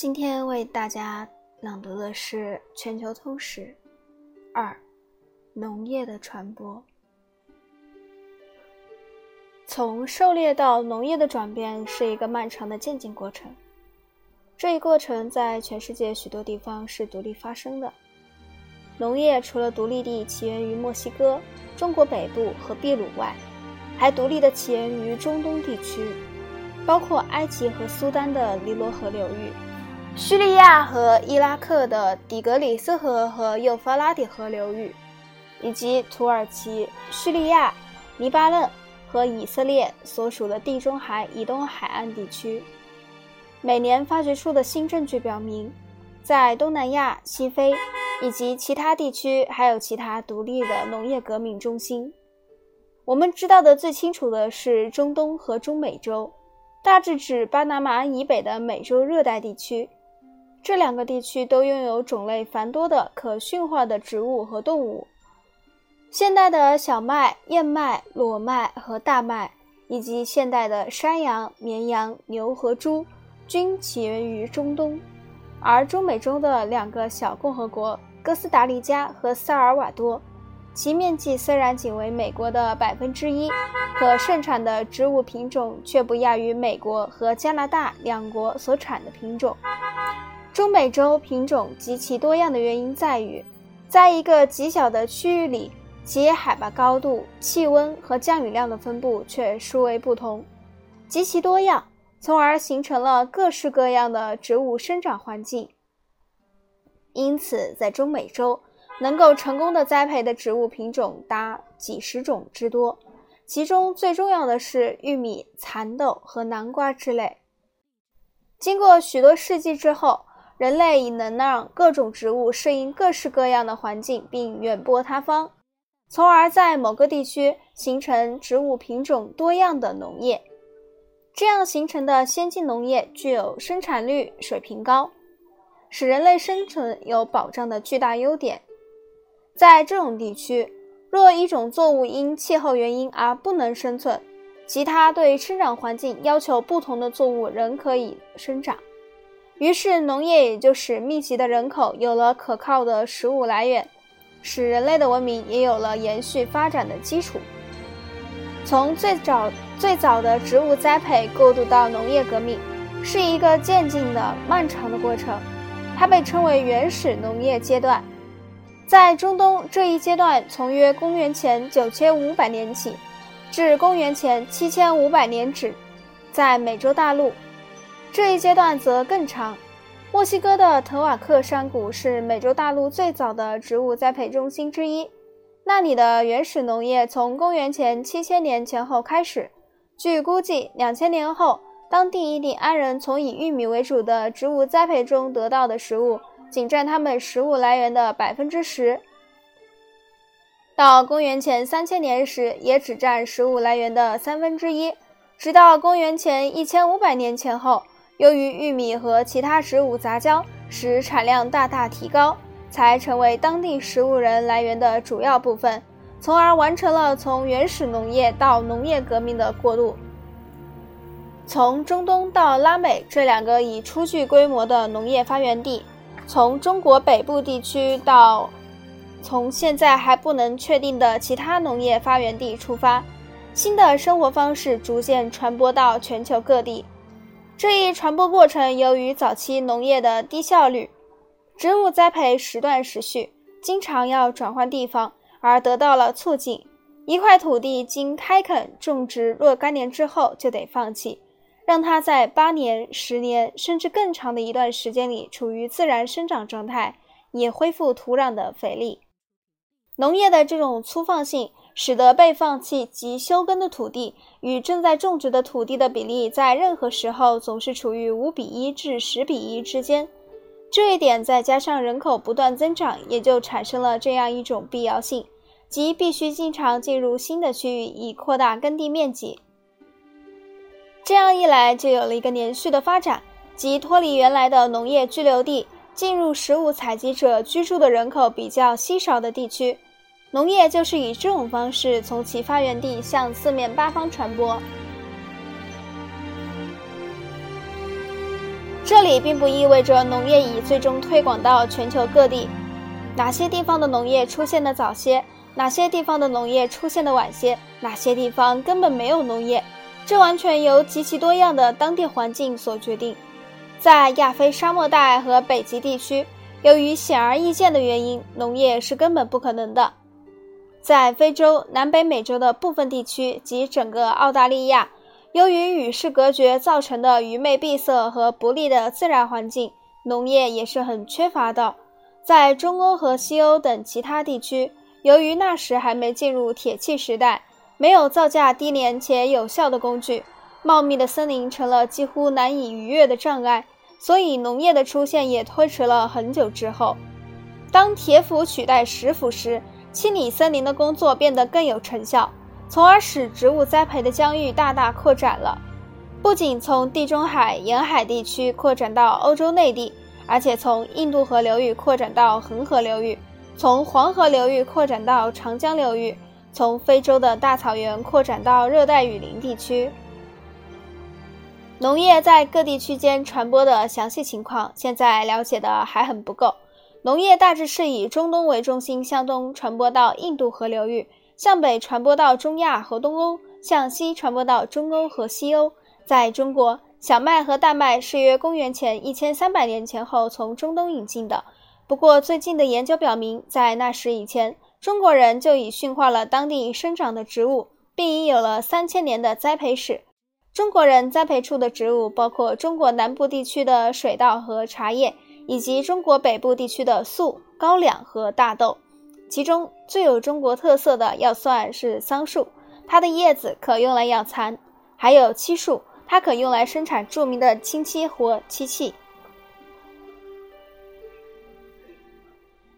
今天为大家朗读的是《全球通史》二：农业的传播。从狩猎到农业的转变是一个漫长的渐进过程。这一过程在全世界许多地方是独立发生的。农业除了独立地起源于墨西哥、中国北部和秘鲁外，还独立地起源于中东地区，包括埃及和苏丹的尼罗河流域。叙利亚和伊拉克的底格里斯河和幼发拉底河流域，以及土耳其、叙利亚、黎巴嫩和以色列所属的地中海以东海岸地区，每年发掘出的新证据表明，在东南亚、西非以及其他地区还有其他独立的农业革命中心。我们知道的最清楚的是中东和中美洲，大致指巴拿马以北的美洲热带地区。这两个地区都拥有种类繁多的可驯化的植物和动物。现代的小麦、燕麦、裸麦和大麦，以及现代的山羊、绵羊、牛和猪，均起源于中东。而中美洲的两个小共和国——哥斯达黎加和萨尔瓦多，其面积虽然仅为美国的百分之一，可盛产的植物品种却不亚于美国和加拿大两国所产的品种。中美洲品种极其多样的原因在于，在一个极小的区域里，其海拔高度、气温和降雨量的分布却殊为不同，极其多样，从而形成了各式各样的植物生长环境。因此，在中美洲能够成功的栽培的植物品种达几十种之多，其中最重要的是玉米、蚕豆和南瓜之类。经过许多世纪之后，人类已能让各种植物适应各式各样的环境，并远播他方，从而在某个地区形成植物品种多样的农业。这样形成的先进农业具有生产率水平高，使人类生存有保障的巨大优点。在这种地区，若一种作物因气候原因而不能生存，其他对生长环境要求不同的作物仍可以生长。于是，农业也就使密集的人口有了可靠的食物来源，使人类的文明也有了延续发展的基础。从最早最早的植物栽培过渡到农业革命，是一个渐进的漫长的过程，它被称为原始农业阶段。在中东，这一阶段从约公元前九千五百年起，至公元前七千五百年止，在美洲大陆。这一阶段则更长。墨西哥的特瓦克山谷是美洲大陆最早的植物栽培中心之一，那里的原始农业从公元前七千年前后开始。据估计，两千年后，当地印第安人从以玉米为主的植物栽培中得到的食物，仅占他们食物来源的百分之十；到公元前三千年时，也只占食物来源的三分之一；直到公元前一千五百年前后。由于玉米和其他植物杂交，使产量大大提高，才成为当地食物人来源的主要部分，从而完成了从原始农业到农业革命的过渡。从中东到拉美这两个已初具规模的农业发源地，从中国北部地区到从现在还不能确定的其他农业发源地出发，新的生活方式逐渐传播到全球各地。这一传播过程由于早期农业的低效率、植物栽培时断时续、经常要转换地方而得到了促进。一块土地经开垦种植若干年之后就得放弃，让它在八年、十年甚至更长的一段时间里处于自然生长状态，以恢复土壤的肥力。农业的这种粗放性。使得被放弃及休耕的土地与正在种植的土地的比例在任何时候总是处于五比一至十比一之间。这一点再加上人口不断增长，也就产生了这样一种必要性，即必须经常进入新的区域以扩大耕地面积。这样一来，就有了一个连续的发展，即脱离原来的农业居留地，进入食物采集者居住的人口比较稀少的地区。农业就是以这种方式从其发源地向四面八方传播。这里并不意味着农业已最终推广到全球各地。哪些地方的农业出现的早些，哪些地方的农业出现的晚些，哪些地方根本没有农业，这完全由极其多样的当地环境所决定。在亚非沙漠带和北极地区，由于显而易见的原因，农业是根本不可能的。在非洲、南北美洲的部分地区及整个澳大利亚，由于与世隔绝造成的愚昧闭塞和不利的自然环境，农业也是很缺乏的。在中欧和西欧等其他地区，由于那时还没进入铁器时代，没有造价低廉且有效的工具，茂密的森林成了几乎难以逾越的障碍，所以农业的出现也推迟了很久之后。当铁斧取代石斧时，清理森林的工作变得更有成效，从而使植物栽培的疆域大大扩展了。不仅从地中海沿海地区扩展到欧洲内地，而且从印度河流域扩展到恒河流域，从黄河流域扩展到长江流域，从非洲的大草原扩展到热带雨林地区。农业在各地区间传播的详细情况，现在了解的还很不够。农业大致是以中东为中心，向东传播到印度河流域，向北传播到中亚和东欧，向西传播到中欧和西欧。在中国，小麦和大麦是约公元前一千三百年前后从中东引进的。不过，最近的研究表明，在那时以前，中国人就已驯化了当地生长的植物，并已有了三千年的栽培史。中国人栽培出的植物包括中国南部地区的水稻和茶叶。以及中国北部地区的粟、高粱和大豆，其中最有中国特色的要算是桑树，它的叶子可用来养蚕；还有漆树，它可用来生产著名的清漆或漆器。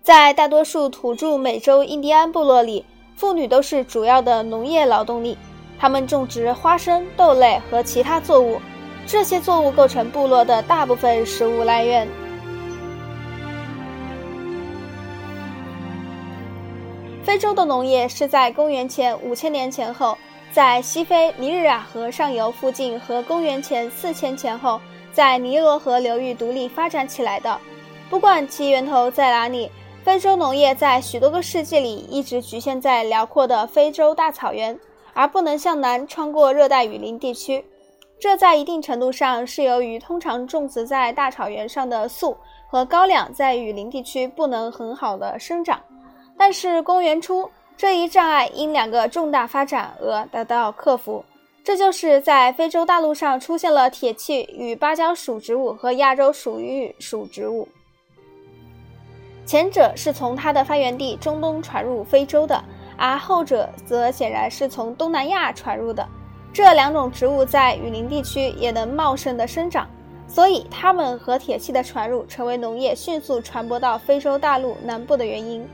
在大多数土著美洲印第安部落里，妇女都是主要的农业劳动力，她们种植花生、豆类和其他作物，这些作物构成部落的大部分食物来源。非洲的农业是在公元前五千年前后，在西非尼日尔河上游附近和公元前四千前后，在尼罗河流域独立发展起来的。不管其源头在哪里，非洲农业在许多个世纪里一直局限在辽阔的非洲大草原，而不能向南穿过热带雨林地区。这在一定程度上是由于通常种植在大草原上的粟和高粱在雨林地区不能很好的生长。但是公元初，这一障碍因两个重大发展而得到克服。这就是在非洲大陆上出现了铁器与芭蕉属植物和亚洲属于属植物。前者是从它的发源地中东传入非洲的，而后者则显然是从东南亚传入的。这两种植物在雨林地区也能茂盛的生长，所以它们和铁器的传入成为农业迅速传播到非洲大陆南部的原因。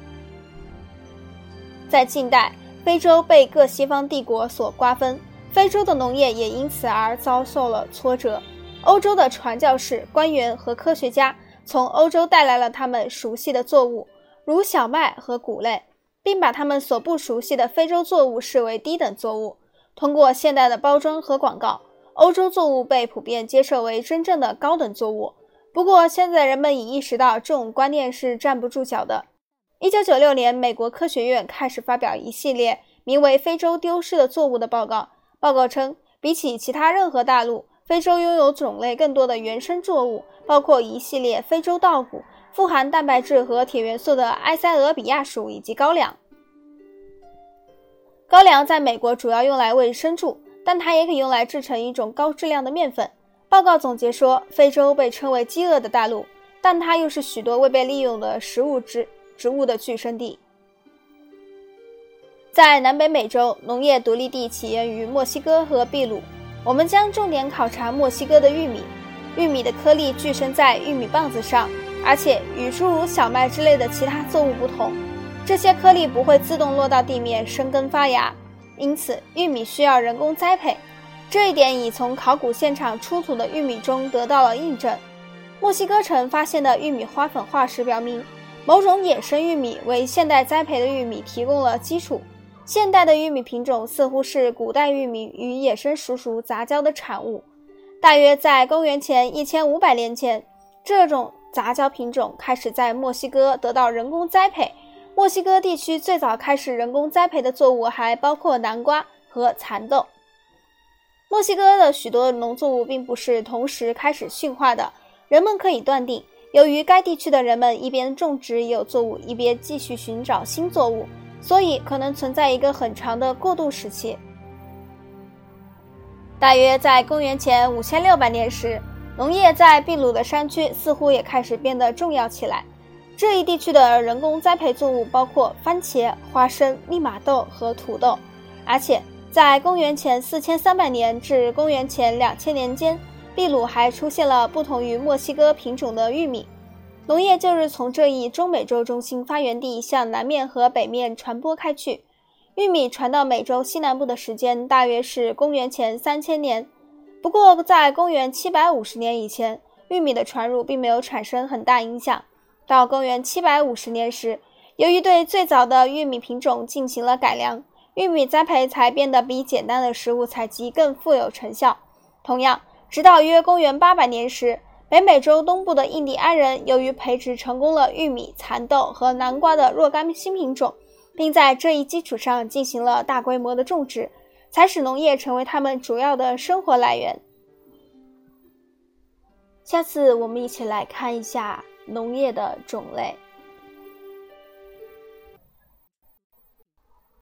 在近代，非洲被各西方帝国所瓜分，非洲的农业也因此而遭受了挫折。欧洲的传教士、官员和科学家从欧洲带来了他们熟悉的作物，如小麦和谷类，并把他们所不熟悉的非洲作物视为低等作物。通过现代的包装和广告，欧洲作物被普遍接受为真正的高等作物。不过，现在人们已意识到这种观念是站不住脚的。一九九六年，美国科学院开始发表一系列名为《非洲丢失的作物》的报告。报告称，比起其他任何大陆，非洲拥有种类更多的原生作物，包括一系列非洲稻谷、富含蛋白质和铁元素的埃塞俄比亚鼠以及高粱。高粱在美国主要用来喂牲畜，但它也可以用来制成一种高质量的面粉。报告总结说，非洲被称为饥饿的大陆，但它又是许多未被利用的食物之。植物的聚生地，在南北美洲，农业独立地起源于墨西哥和秘鲁。我们将重点考察墨西哥的玉米。玉米的颗粒聚生在玉米棒子上，而且与诸如小麦之类的其他作物不同，这些颗粒不会自动落到地面生根发芽，因此玉米需要人工栽培。这一点已从考古现场出土的玉米中得到了印证。墨西哥城发现的玉米花粉化石表明。某种野生玉米为现代栽培的玉米提供了基础。现代的玉米品种似乎是古代玉米与野生熟熟杂交的产物。大约在公元前一千五百年前，这种杂交品种开始在墨西哥得到人工栽培。墨西哥地区最早开始人工栽培的作物还包括南瓜和蚕豆。墨西哥的许多农作物并不是同时开始驯化的，人们可以断定，由于该地区的人们一边种植有作物，一边继续寻找新作物，所以可能存在一个很长的过渡时期。大约在公元前五千六百年时，农业在秘鲁的山区似乎也开始变得重要起来。这一地区的人工栽培作物包括番茄、花生、利马豆和土豆，而且在公元前四千三百年至公元前两千年间，秘鲁还出现了不同于墨西哥品种的玉米。农业就是从这一中美洲中心发源地向南面和北面传播开去。玉米传到美洲西南部的时间大约是公元前三千年，不过在公元七百五十年以前，玉米的传入并没有产生很大影响。到公元七百五十年时，由于对最早的玉米品种进行了改良，玉米栽培才变得比简单的食物采集更富有成效。同样，直到约公元八百年时，北美洲东部的印第安人由于培植成功了玉米、蚕豆和南瓜的若干新品种，并在这一基础上进行了大规模的种植，才使农业成为他们主要的生活来源。下次我们一起来看一下。农业的种类。